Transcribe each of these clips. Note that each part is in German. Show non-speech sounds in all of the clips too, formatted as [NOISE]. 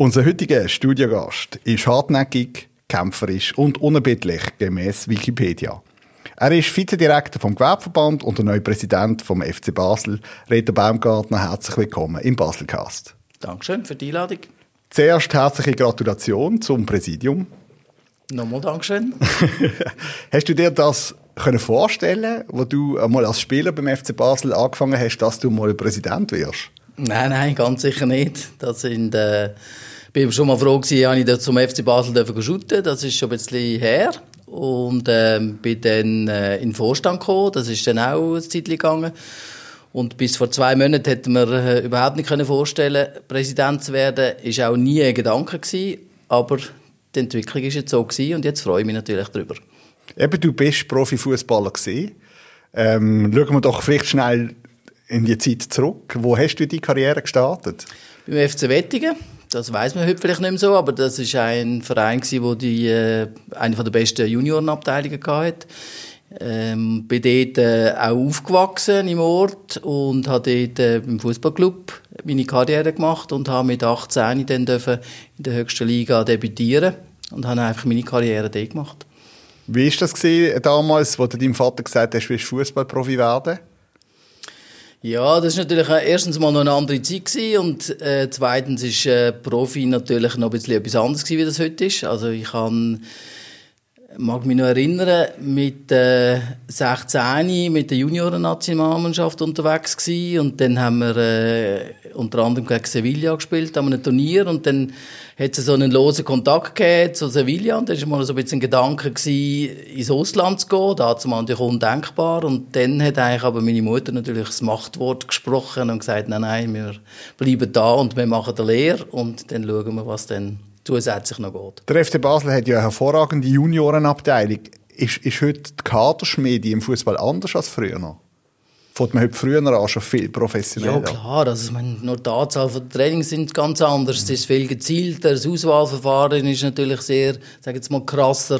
Unser heutiger Studiogast ist hartnäckig, kämpferisch und unerbittlich gemäß Wikipedia. Er ist Vizedirektor vom Gewerbeverband und der neue Präsident vom FC Basel. Reto Baumgartner, herzlich willkommen im Baselcast. Dankeschön für die Einladung. Zuerst herzliche Gratulation zum Präsidium. Nochmal Dankeschön. [LAUGHS] hast du dir das können vorstellen, wo du einmal als Spieler beim FC Basel angefangen hast, dass du mal Präsident wirst? Nein, nein, ganz sicher nicht. Das sind, äh, bin schon mal froh habe ich zum FC Basel dürfen shooten. Das ist schon ein bisschen her. Und ähm, bin dann äh, in den Vorstand gekommen. Das ist dann auch eine Zeit gegangen. Und bis vor zwei Monaten hätte man äh, überhaupt nicht können vorstellen, Präsident zu werden. Ist auch nie ein Gedanke gewesen. Aber die Entwicklung ist jetzt so gewesen und jetzt freue ich mich natürlich darüber. Eben, du bist Profifußballer. Ähm, schauen wir doch vielleicht schnell in die Zeit zurück. Wo hast du die Karriere gestartet? Beim FC Wettingen. Das weiß man heute vielleicht nicht mehr so, aber das ist ein Verein, wo die äh, eine der besten Juniorenabteilungen hatte. Ähm, bin dort äh, auch aufgewachsen im Ort und habe dort äh, im Fußballclub meine Karriere gemacht und habe mit 18 dann dürfen in der höchsten Liga debütieren und habe einfach meine Karriere dort gemacht. Wie war das gewesen, damals, wo du deinem Vater gesagt hast, du willst Fußballprofi werden? Ja, das ist natürlich erstens mal noch eine andere Zeit gewesen und äh, zweitens ist äh, Profi natürlich noch ein bisschen etwas anderes gewesen, wie das heute ist. Also ich kann mag mich noch erinnern, mit äh, 16 mit der Junioren-Nationalmannschaft unterwegs gewesen und dann haben wir äh, unter anderem gegen Sevilla gespielt, an einem Turnier und dann hat es so einen losen Kontakt gegeben zu Sevilla und dann war mal so ein bisschen ein Gedanke gewesen, ins Ausland zu gehen, da es natürlich undenkbar und dann hat eigentlich aber meine Mutter natürlich das Machtwort gesprochen und gesagt, nein, nein, wir bleiben da und wir machen eine Lehre und dann schauen wir, was dann zusätzlich noch geht. Der FC Basel hat ja eine hervorragende Juniorenabteilung. Ist, ist heute die Kaderschmiede im Fußball anders als früher noch? Fängt man heute früher an schon viel professioneller? Ja, klar. Also, ich meine, nur die Anzahl von Trainings sind ganz anders. Es ist viel gezielter. Das Auswahlverfahren ist natürlich sehr, sag jetzt mal, krasser.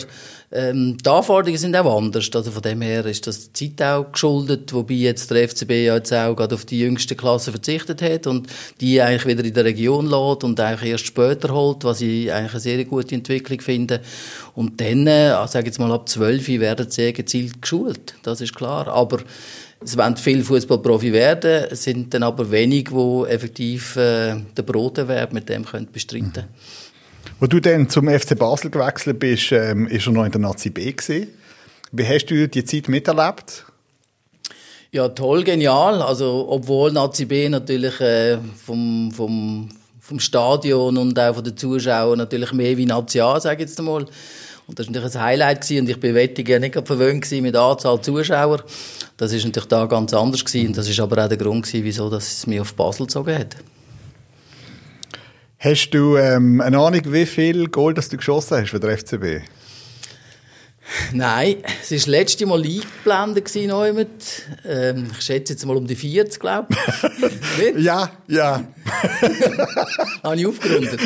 Ähm, die Anforderungen sind auch anders. Also von dem her ist das die Zeit auch geschuldet, wobei jetzt der FCB ja jetzt auch gerade auf die jüngste Klasse verzichtet hat und die eigentlich wieder in der Region lädt und eigentlich erst später holt, was ich eigentlich eine sehr gute Entwicklung finde. Und dann, äh, sage jetzt mal ab 12 werden sehr gezielt geschult. Das ist klar. Aber es wollen viele Fußballprofi werden, es sind dann aber wenig, die effektiv äh, den Broterwerb mit dem können bestreiten können. Wo du dann zum FC Basel gewechselt bist, ähm, ist er noch in der Nazi B gewesen. Wie hast du die Zeit miterlebt? Ja, toll, genial. Also, obwohl Nazi B natürlich äh, vom, vom, vom Stadion und auch von den Zuschauern natürlich mehr wie Nazi A, sage ich jetzt einmal. Und das war natürlich ein Highlight gewesen. und ich bin Wettigen nicht verwöhnt gewesen mit der Anzahl Zuschauer. Das ist natürlich da ganz anders gewesen. und das ist aber auch der Grund gewesen, wieso es mich auf Basel gezogen hat. Hast du ähm, eine Ahnung, wie viel Goal das du geschossen hast für den FCB? Nein, es war das letzte Mal eingeblendet ähm, Ich schätze jetzt mal um die 40, glaube ich. [LAUGHS] ja, ja. [LAUGHS] Habe ich aufgerundet?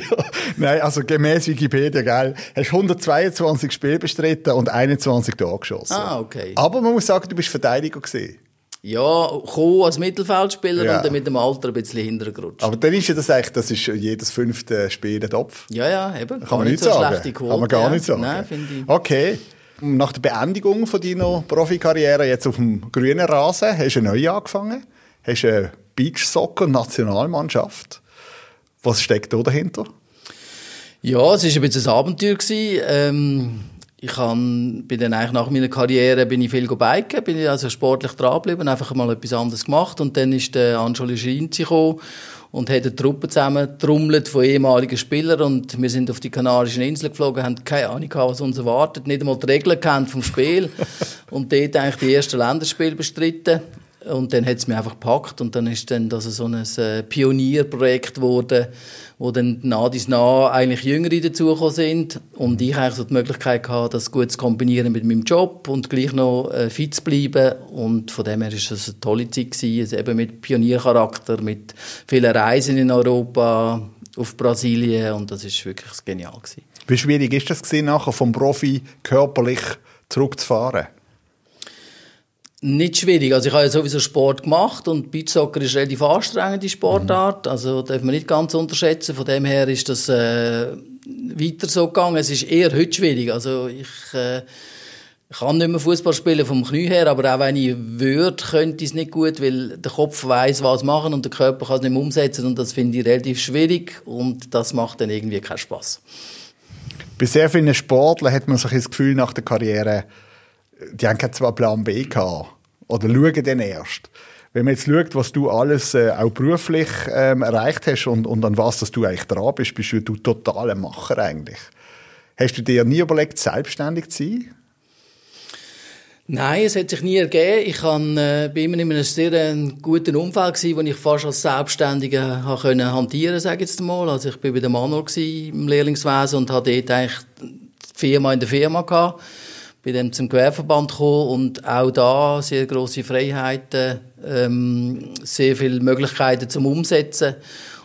[LAUGHS] Nein, also gemäß Wikipedia, gell, hast 122 Spiele bestritten und 21 Tore geschossen. Ah, okay. Aber man muss sagen, du bist Verteidiger gewesen. Ja, gekommen als Mittelfeldspieler ja. und dann mit dem Alter ein bisschen hintergerutscht. Aber dann ist ja das eigentlich, das ist jedes fünfte Spiel ein Topf. Ja, ja, eben. Kann, Kann man nicht so sagen. Kann man gar ja. nicht sagen. Nein, finde ich. Okay. Nach der Beendigung von deiner Profikarriere jetzt auf dem grünen Rasen, hast du neu angefangen. Hast eine Beachsoccer-Nationalmannschaft. Was steckt da dahinter? Ja, es war ein bisschen ein Abenteuer. Ähm, ich han, bin dann eigentlich nach meiner Karriere bin ich viel biken, bin ich also sportlich dranbleiben, einfach mal etwas anderes gemacht. Und dann ist der Angelo Schinzi gekommen und hat eine Truppe zusammen trommelt von ehemaligen Spielern. Und wir sind auf die Kanarischen Inseln geflogen, haben keine Ahnung gehabt, was uns erwartet, nicht einmal die Regeln kennt vom Spiel. [LAUGHS] Und dort eigentlich die ersten Länderspiele bestritten und dann hat es mich einfach gepackt. Und dann ist dann das so ein äh, Pionierprojekt geworden, wo dann nah dies nah eigentlich Jüngere dazugekommen sind. Und ich eigentlich so die Möglichkeit hatte, das gut zu kombinieren mit meinem Job und gleich noch äh, fit zu bleiben. Und von dem her ist es eine tolle Zeit gewesen, also eben mit Pioniercharakter, mit vielen Reisen in Europa, auf Brasilien. Und das ist wirklich genial gewesen. Wie schwierig ist das gewesen, nachher vom Profi körperlich zurückzufahren? Nicht schwierig. Also ich habe ja sowieso Sport gemacht und Beachsoccer ist eine relativ anstrengende Sportart. Mhm. Also darf man nicht ganz unterschätzen. Von dem her ist das äh, weiter so gegangen. Es ist eher heute schwierig. Also ich äh, kann nicht mehr Fußball spielen vom Knie her, aber auch wenn ich würde, könnte ich es nicht gut, weil der Kopf weiß, was machen und der Körper kann es nicht mehr umsetzen und das finde ich relativ schwierig und das macht dann irgendwie keinen Spaß. Bei sehr vielen Sportlern hat man so das Gefühl nach der Karriere, die haben keinen zwar Plan B gehabt. Oder schauen dann erst. Wenn man jetzt schaut, was du alles äh, auch beruflich ähm, erreicht hast und, und an was dass du eigentlich dran bist, bist du totaler Macher eigentlich. Hast du dir nie überlegt, selbstständig zu sein? Nein, es hat sich nie ergeben. Ich kann, äh, immer in einem sehr äh, guten Umfeld gewesen, wo ich fast als Selbstständiger habe können hantieren, sage ich jetzt mal. Also ich bin bei der Manuel im Lehrlingswesen und hatte dort eigentlich die Firma in der Firma gehabt bin dann zum Gewerbeverband gekommen und auch da sehr große Freiheiten, ähm, sehr viele Möglichkeiten zum Umsetzen.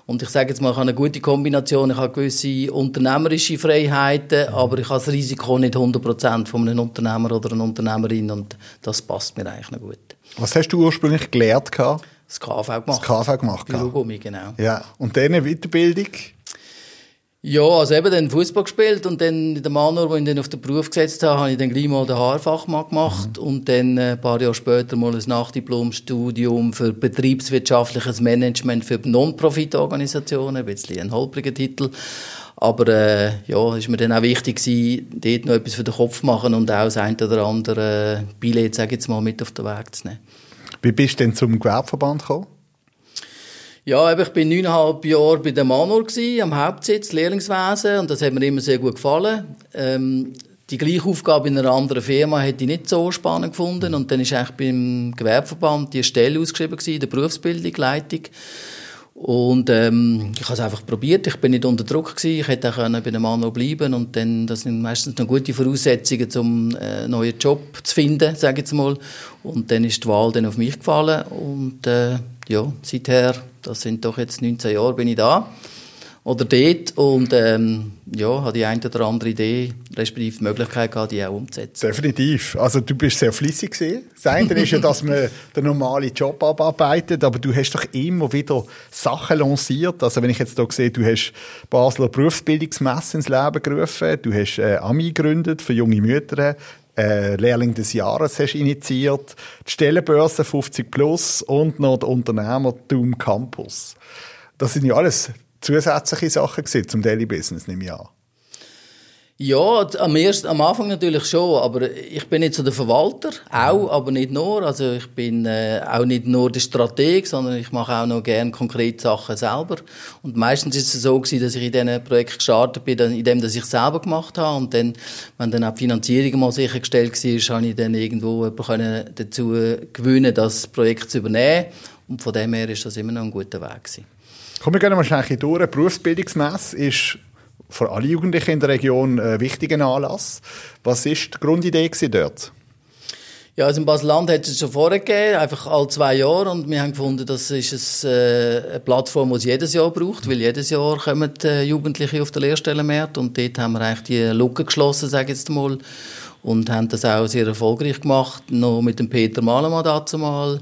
Und ich sage jetzt mal, ich habe eine gute Kombination. Ich habe gewisse unternehmerische Freiheiten, aber ich habe das Risiko nicht 100% von einem Unternehmer oder einer Unternehmerin und das passt mir eigentlich noch gut. Was hast du ursprünglich gelernt? Das KV gemacht. Das KV gemacht. Bürogummi, genau. Ja. Und dann eine Weiterbildung? Ja, also eben dann Fußball gespielt und dann in der Manor, wo ich dann auf den Beruf gesetzt habe, habe ich dann gleich mal den Haarfachmann gemacht mhm. und dann äh, ein paar Jahre später mal ein Nachdiplomstudium für betriebswirtschaftliches Management für Non-Profit-Organisationen, ein bisschen ein holpriger Titel. Aber äh, ja, ist mir dann auch wichtig gewesen, dort noch etwas für den Kopf zu machen und auch das ein oder andere Billett, sage ich jetzt mal, mit auf den Weg zu nehmen. Wie bist du denn zum Gewerbeverband gekommen? Ja, ich bin neuneinhalb Jahre bei der Manor am Hauptsitz, Lehrlingswesen, und das hat mir immer sehr gut gefallen. Ähm, die gleiche Aufgabe in einer anderen Firma hätte ich nicht so spannend gefunden. Und dann ist eigentlich beim Gewerbeverband die Stelle ausgeschrieben gewesen, der Berufsbildung, Leitung. Und ähm, ich habe es einfach probiert. Ich bin nicht unter Druck gewesen. Ich hätte auch bei dem Mann bleiben und dann das sind meistens noch gute Voraussetzungen, um äh, einen neuen Job zu finden, sage ich jetzt mal. Und dann ist die Wahl dann auf mich gefallen und äh, ja, seither, das sind doch jetzt 19 Jahre, bin ich da oder dort und ähm, ja, habe die eine oder andere Idee, respektive die Möglichkeit gehabt, die auch umzusetzen. Definitiv. Also du bist sehr flüssig gewesen. Das eine ist ja, dass man den normalen Job abarbeitet, aber du hast doch immer wieder Sachen lanciert. Also wenn ich jetzt hier sehe, du hast Basler Berufsbildungsmesse ins Leben gerufen, du hast äh, AMI gegründet für junge Mütter, äh, Lehrling des Jahres hast initiiert, die Stellenbörse 50 Plus und noch der Unternehmertum Campus. Das sind ja alles zusätzliche Sachen zum Daily Business, nehme ich an. Ja, am, ersten, am Anfang natürlich schon, aber ich bin nicht so der Verwalter, auch, aber nicht nur. Also ich bin äh, auch nicht nur der Strateg, sondern ich mache auch noch gerne konkrete Sachen selber. Und meistens ist es so gewesen, dass ich in diesen Projekt gestartet bin, indem dass ich selber gemacht habe und dann, wenn dann auch die Finanzierung mal sichergestellt war, habe ich dann irgendwo jemanden dazu gewinnen, das Projekt zu übernehmen. Und von dem her ist das immer noch ein guter Weg gewesen. Kommen wir gerne wahrscheinlich durch. Berufsbildungsmesse ist für alle Jugendlichen in der Region ein wichtiger Anlass. Was war die Grundidee dort? Ja, also in Basel-Land hat es schon vorher gegeben, einfach alle zwei Jahre. Und wir haben gefunden, das ist äh, eine Plattform, die es jedes Jahr braucht, weil jedes Jahr kommen äh, Jugendliche auf den Lehrstellenmarkt. Und dort haben wir eigentlich die Lücke geschlossen, sage ich jetzt mal. Und haben das auch sehr erfolgreich gemacht, noch mit dem Peter Malemann dazu mal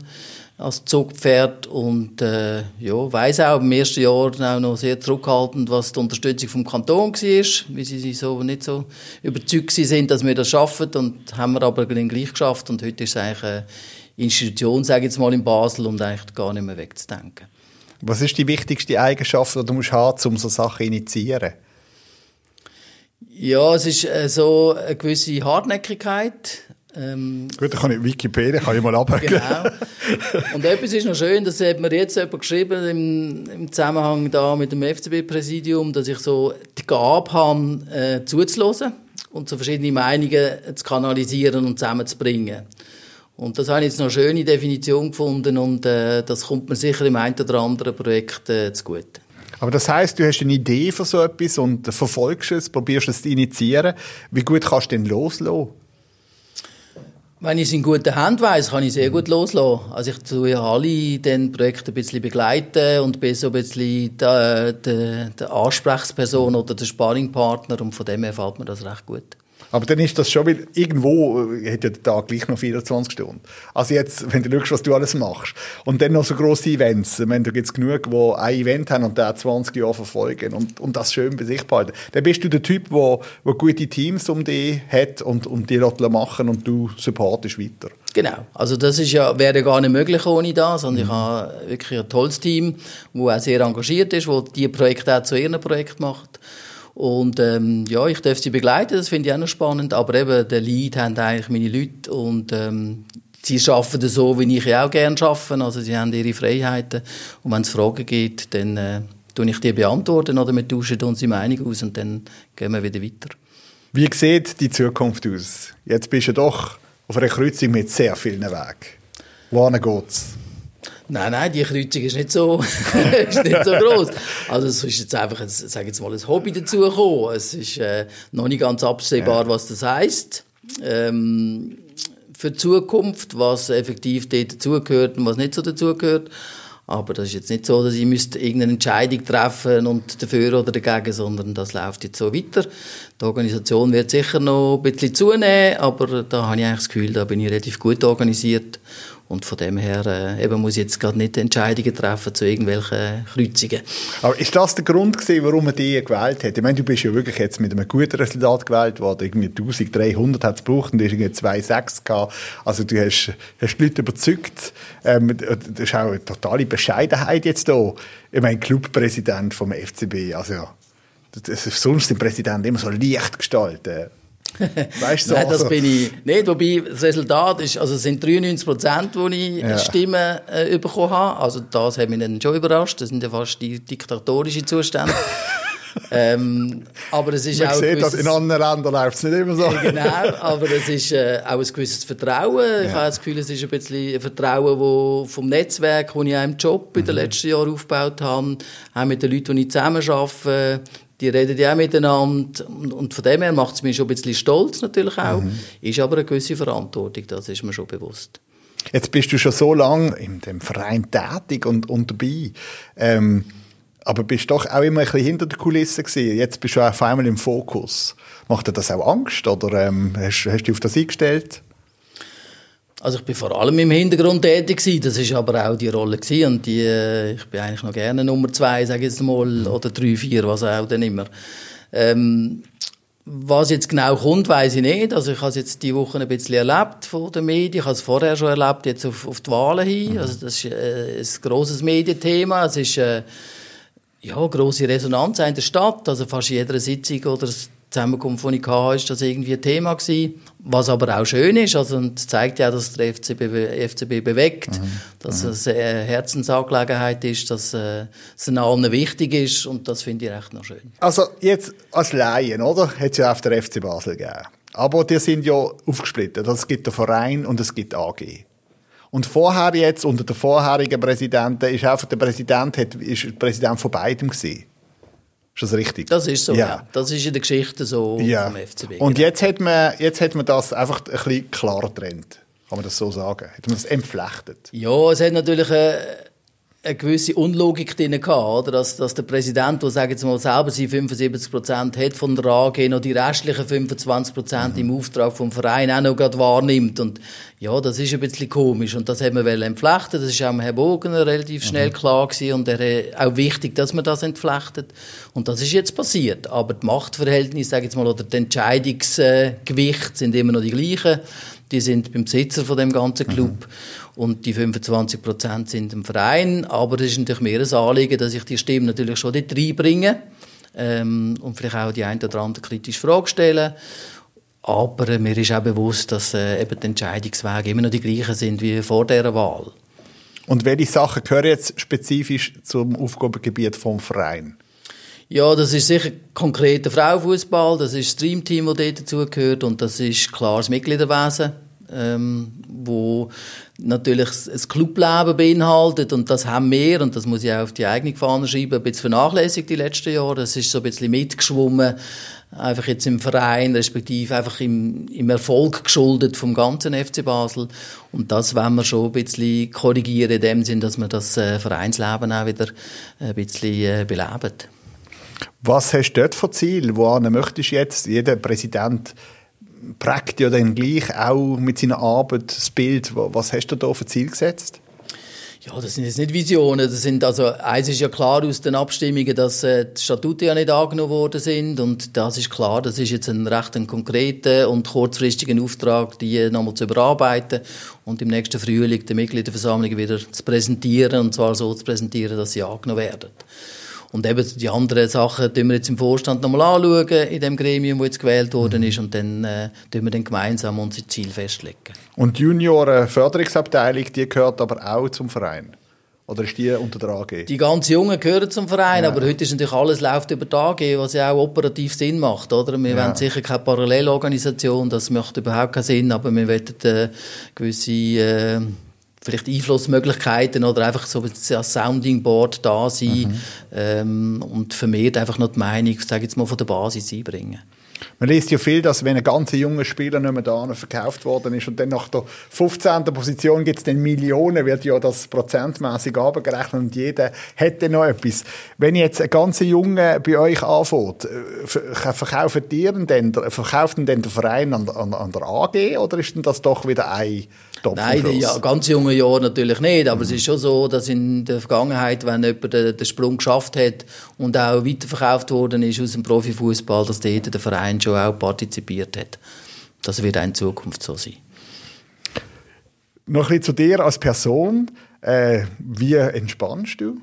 als Zugpferd und äh, ja, weiß auch im ersten Jahr auch noch sehr zurückhaltend, was die Unterstützung vom Kanton war, wie sie so nicht so überzeugt sind, dass wir das schaffen und haben wir aber dann gleich geschafft und heute ist es eigentlich eine Institution, sage ich jetzt mal in Basel und eigentlich gar nicht mehr wegzudenken. Was ist die wichtigste Eigenschaft, die du musst haben, um so Sachen zu initiieren? Ja, es ist äh, so eine gewisse Hartnäckigkeit, ähm, Gut, dann kann ich Wikipedia kann ich mal abhängen. Genau. Und etwas ist noch schön, das hat mir jetzt jemand geschrieben im, im Zusammenhang da mit dem FCB-Präsidium, dass ich so die Gabe habe, äh, zuzuhören und so verschiedene Meinungen zu kanalisieren und zusammenzubringen. Und das habe ich jetzt noch eine schöne Definition gefunden und äh, das kommt mir sicher im einen oder anderen Projekt äh, zugute. Aber das heißt, du hast eine Idee für so etwas und verfolgst es, probierst es zu initiieren. Wie gut kannst du denn loslassen? Wenn ich es in guten Händen weiss, kann ich sehr gut loslassen. Also ich tue ja alle den Projekte ein bisschen begleiten und bin so ein bisschen die, die, die Ansprechperson oder der Sparringpartner und von dem her fällt mir das recht gut. Aber dann ist das schon, weil irgendwo äh, hat ja der Tag gleich noch 24 Stunden. Also jetzt, wenn du schaust, was du alles machst. Und dann noch so grosse Events. Ich meine, da gibt es genug, die ein Event haben und da 20 Jahre verfolgen und, und das schön bei sich behalten. Dann bist du der Typ, der, der gute Teams um dich hat und, und die machen und du supportest weiter. Genau. Also das ist ja, wäre gar nicht möglich ohne das. Und mhm. ich habe wirklich ein tolles Team, das auch sehr engagiert ist, das die Projekte auch zu ihren Projekt macht. Und ähm, ja, ich darf sie begleiten, das finde ich auch noch spannend. Aber eben, der Lead haben eigentlich meine Leute und ähm, sie arbeiten so, wie ich auch gerne arbeite. Also sie haben ihre Freiheiten. Und wenn es Fragen gibt, dann äh, ich die beantworten oder wir tauschen unsere Meinung aus und dann gehen wir wieder weiter. Wie sieht die Zukunft aus? Jetzt bist du doch auf einer Kreuzung mit sehr vielen Wegen. Wohin geht's? Nein, nein, die Kreuzung ist nicht so, [LAUGHS] ist nicht so groß. Also es ist jetzt einfach, ein, sage jetzt mal, ein Hobby dazugekommen. Es ist äh, noch nicht ganz absehbar, ja. was das heißt. Ähm, für die Zukunft, was effektiv dazugehört und was nicht so dazugehört. Aber das ist jetzt nicht so, dass ich müsste irgendeine Entscheidung treffen und dafür oder dagegen, sondern das läuft jetzt so weiter. Die Organisation wird sicher noch ein bisschen zunehmen, aber da habe ich eigentlich das Gefühl, da bin ich relativ gut organisiert und von dem her äh, eben muss ich jetzt gerade nicht Entscheidungen treffen zu irgendwelchen Kreuzungen. Aber ist das der Grund gewesen, warum man die gewählt hat? Ich meine, du bist ja wirklich jetzt mit einem guten Resultat gewählt worden. Irgendwie 1300 hat es gebraucht und du hast irgendwie 2,6 gehabt. Also du hast, hast die Leute überzeugt. Ähm, das ist auch eine totale Bescheidenheit jetzt da. Ich meine, Clubpräsident vom FCB, also ja, das ist sonst den Präsident immer so leicht gestaltet. [LAUGHS] Weißt du, Nein, das also. bin ich nicht. Wobei das Resultat ist, also es sind 93 Prozent, wo ich ja. Stimmen äh, bekommen habe. Also das hat mich dann schon überrascht. Das sind ja fast die diktatorischen Zustände. [LAUGHS] ähm, aber es ist Man auch sieht, dass in anderen Ländern läuft es nicht immer so. genau, aber es ist äh, auch ein gewisses Vertrauen. Ja. Ich habe das Gefühl, es ist ein bisschen ein Vertrauen wo vom Netzwerk, das ich auch im Job in den mhm. letzten Jahren aufgebaut habe, auch mit den Leuten, die ich zusammen arbeite die reden ja auch miteinander und, und von dem her macht es mich schon ein bisschen stolz natürlich auch, mhm. ist aber eine gewisse Verantwortung, das ist mir schon bewusst. Jetzt bist du schon so lange in dem Verein tätig und, und dabei, ähm, aber bist doch auch immer ein bisschen hinter der Kulisse gewesen. Jetzt bist du auf einmal im Fokus. Macht dir das auch Angst oder ähm, hast, hast du dich auf das eingestellt? Also ich bin vor allem im Hintergrund tätig gewesen. Das ist aber auch die Rolle gewesen. und die, äh, ich bin eigentlich noch gerne Nummer zwei, sage ich jetzt mal, oder drei, vier, was auch dann immer. Ähm, was jetzt genau kommt, weiß ich nicht. Also ich habe jetzt die Woche ein bisschen erlebt von den Medien. Ich habe es vorher schon erlebt, jetzt auf, auf die Wahlen hin. Also das ist äh, ein grosses Medienthema. Es ist äh, ja große Resonanz in der Stadt. Also fast jeder Sitzung oder Zusammenkunft, die ich hatte, ist das irgendwie ein Thema gewesen. Was aber auch schön ist, also, und zeigt ja, dass der FCB, FCB bewegt, mhm. dass mhm. es eine Herzensangelegenheit ist, dass äh, es allen wichtig ist und das finde ich echt noch schön. Also jetzt als Laien, oder? Hat es ja auf der FC Basel gegeben. Aber die sind ja aufgesplittet. Also es gibt den Verein und es gibt AG. Und vorher jetzt, unter der vorherigen Präsidenten, ist einfach der Präsident, hat, ist Präsident von beidem gewesen. Ist das richtig? Das ist so, ja. ja. Das ist in der Geschichte so ja. vom FCB. Und genau. jetzt hat, man, jetzt hat man das einfach ein bisschen klarer getrennt. Kann man das so sagen? Hat man das entflechtet? Ja, es hat natürlich... Äh eine gewisse Unlogik drin gehabt, oder? Dass, dass der Präsident, der, sagen jetzt mal, selber sie 75 Prozent hat von der AG, noch die restlichen 25 Prozent mhm. im Auftrag vom Verein auch noch gerade wahrnimmt. Und ja, das ist ein bisschen komisch. Und das haben wir entflechten. Das ist auch Herr Bogener relativ schnell mhm. klar gewesen. Und er auch wichtig, dass man das entflechtet. Und das ist jetzt passiert. Aber die Machtverhältnisse, sage jetzt mal, oder die Entscheidungsgewicht sind immer noch die gleichen. Die sind beim Besitzer von dem ganzen Club. Mhm und die 25 Prozent sind im Verein. Aber es ist natürlich mehr ein Anliegen, dass ich die Stimme natürlich schon dort reinbringe ähm, und vielleicht auch die eine oder andere kritische Frage stelle. Aber äh, mir ist auch bewusst, dass äh, eben die Entscheidungswege immer noch die gleichen sind wie vor dieser Wahl. Und welche Sachen gehören jetzt spezifisch zum Aufgabengebiet vom Verein? Ja, das ist sicher konkreter Frauenfußball, das ist das Streamteam, das dort dazugehört und das ist klar das Mitgliederwesen ähm, wo natürlich das Clubleben beinhaltet und das haben wir, und das muss ich auch auf die eigene Fahne schreiben, ein bisschen vernachlässigt die letzten Jahre. Das ist so ein bisschen mitgeschwommen, einfach jetzt im Verein, respektive einfach im, im Erfolg geschuldet vom ganzen FC Basel. Und das wollen wir schon ein bisschen korrigieren, in dem Sinn, dass wir das äh, Vereinsleben auch wieder ein bisschen äh, beleben. Was hast du dort für Ziel? Wohin möchtest du jetzt? Jeder Präsident prägt ja dann gleich auch mit seiner Arbeit das Bild. Was hast du da für Ziel gesetzt? Ja, das sind jetzt nicht Visionen. Das sind also, eins ist ja klar aus den Abstimmungen, dass äh, die Statuten ja nicht angenommen worden sind. Und das ist klar, das ist jetzt ein recht ein konkreter und kurzfristiger Auftrag, die nochmal zu überarbeiten und im nächsten Frühling die Mitgliederversammlung wieder zu präsentieren. Und zwar so zu präsentieren, dass sie angenommen werden. Und eben die anderen Sachen tun wir jetzt im Vorstand nochmal anschauen, in dem Gremium, das jetzt gewählt worden ist, und dann äh, tun wir dann gemeinsam unsere Ziel festlegen. Und die Junioren-Förderungsabteilung, die gehört aber auch zum Verein? Oder ist die unter der AG? Die ganz Jungen gehören zum Verein, ja. aber heute ist natürlich alles läuft über die AG, was ja auch operativ Sinn macht, oder? Wir ja. wollen sicher keine Parallelorganisation, das macht überhaupt keinen Sinn, aber wir wollen äh, gewisse äh, vielleicht Einflussmöglichkeiten oder einfach so ein Sounding Board da sein mhm. ähm, und vermehrt einfach noch die Meinung, sage jetzt mal, von der Basis einbringen. Man liest ja viel, dass wenn ein ganz junger Spieler nicht mehr da verkauft worden ist und dann nach der 15. Position gibt es dann Millionen, wird ja das prozentmäßig abgerechnet und jeder hätte noch etwas. Wenn jetzt ein ganz junger bei euch anfängt, äh, verkauft ihr denn, verkauft denn der Verein an, an, an der AG oder ist denn das doch wieder ein Nein, die, ja, ganz junge Jahre natürlich nicht, aber mhm. es ist schon so, dass in der Vergangenheit, wenn jemand den, den Sprung geschafft hat und auch weiterverkauft worden ist aus dem Profifußball, dass dort der Verein schon auch partizipiert hat. Das wird auch in Zukunft so sein. Noch ein bisschen zu dir als Person. Äh, wie entspannst du?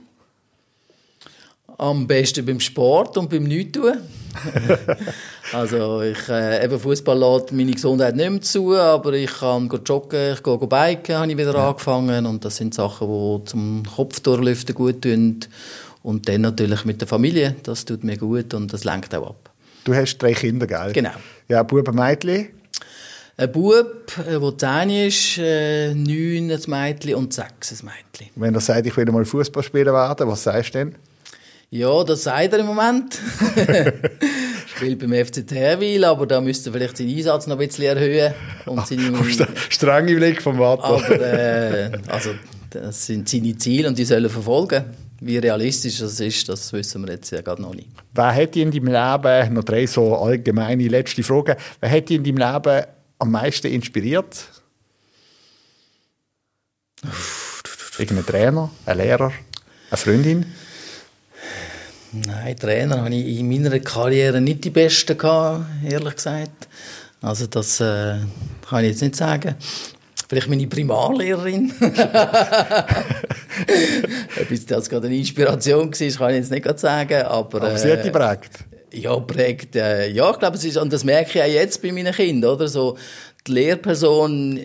Am besten beim Sport und beim Nichtstun. [LAUGHS] also ich, äh, eben Fußball lässt meine Gesundheit nicht mehr zu, aber ich kann joggen, ich gehe biken, habe ich wieder ja. angefangen und das sind Sachen, die zum Kopf durchlüften gut tun und dann natürlich mit der Familie, das tut mir gut und das lenkt auch ab. Du hast drei Kinder, gell? Genau. Ja, Bub und Mädchen? Ein Bub, der äh, 10 ist, äh, 9 ein Mädchen und 6 ein Mädchen. Wenn er sagt, ich will mal Fußballspieler werden, was sagst du denn? Ja, das sagt er im Moment. [LAUGHS] spielt beim FC Terwil, aber da müsste er vielleicht seinen Einsatz noch ein bisschen erhöhen. Und seine, Strenge Blick vom Vater. Aber, äh, also, das sind seine Ziele und die sollen verfolgen. Wie realistisch das ist, das wissen wir jetzt ja gerade noch nicht. Wer hat in deinem Leben, noch drei so allgemeine letzte Fragen, wer hat dich in deinem Leben am meisten inspiriert? Irgendein Trainer, ein Lehrer, eine Freundin? Nein, Trainer habe ich in meiner Karriere nicht die besten gehabt, ehrlich gesagt. Also das äh, kann ich jetzt nicht sagen. Vielleicht meine Primarlehrerin. [LAUGHS] Ob das gerade eine Inspiration war, kann ich jetzt nicht sagen. Aber, aber sie hat die prägt. Ja, prägt. Äh, ja, ich glaube, es ist, und das merke ich auch jetzt bei meinen Kindern, oder? So, die Lehrperson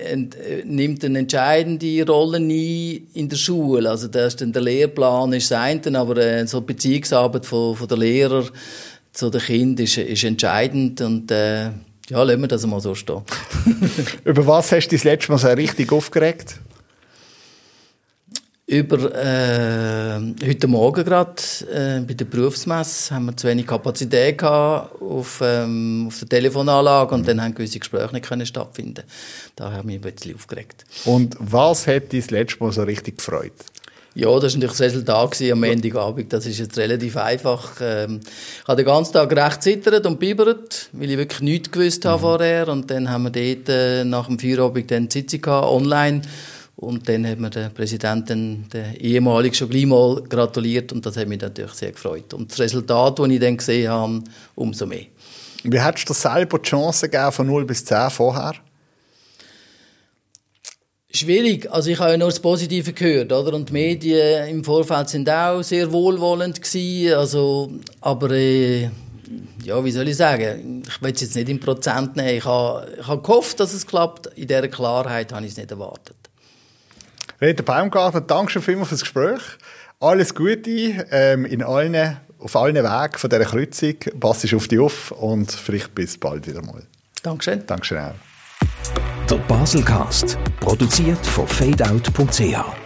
nimmt eine entscheidende Rolle ein in der Schule. Also das ist dann der Lehrplan ist das eine, aber äh, so die Beziehungsarbeit von, von der Lehrer zu den Kindern ist, ist entscheidend und äh, ja, lassen wir das mal so stehen. [LAUGHS] Über was hast du dich das letzte Mal so richtig aufgeregt? Über äh, heute Morgen gerade äh, bei der Berufsmesse haben wir zu wenig Kapazität gehabt auf, ähm, auf der Telefonanlage und dann haben gewisse Gespräche nicht können stattfinden. Da haben wir ein bisschen aufgeregt. Und was hat dich das letzte Mal so richtig gefreut? Ja, das war natürlich das Resultat am Montagabend. Das ist jetzt relativ einfach. Ähm, ich habe den ganzen Tag recht zittert und bibert, weil ich wirklich nichts gewusst habe mhm. vorher. Und dann haben wir dort äh, nach dem Feierabend dann die Sitzung gehabt, online. Und dann hat mir der Präsident, den, der ehemalige, schon gleich mal gratuliert und das hat mich natürlich sehr gefreut. Und das Resultat, das ich dann gesehen habe, umso mehr. Wie hättest du selber die Chance gegeben von 0 bis 10 vorher? Schwierig. Also ich habe ja nur das Positive gehört, oder? Und die Medien im Vorfeld sind auch sehr wohlwollend gewesen. Also, aber äh, ja, wie soll ich sagen? Ich will es jetzt nicht in Prozent nehmen. Ich habe, ich habe gehofft, dass es klappt. In dieser Klarheit habe ich es nicht erwartet. Reto Baumgarten, danke schon vielmals fürs Gespräch. Alles Gute ähm, in allen, auf allen Wegen von dieser Kreuzung. Pass auf dich auf und vielleicht bis bald wieder mal. Dankeschön. Dankeschön auch. Der Baselcast, produziert von fadeout.ch.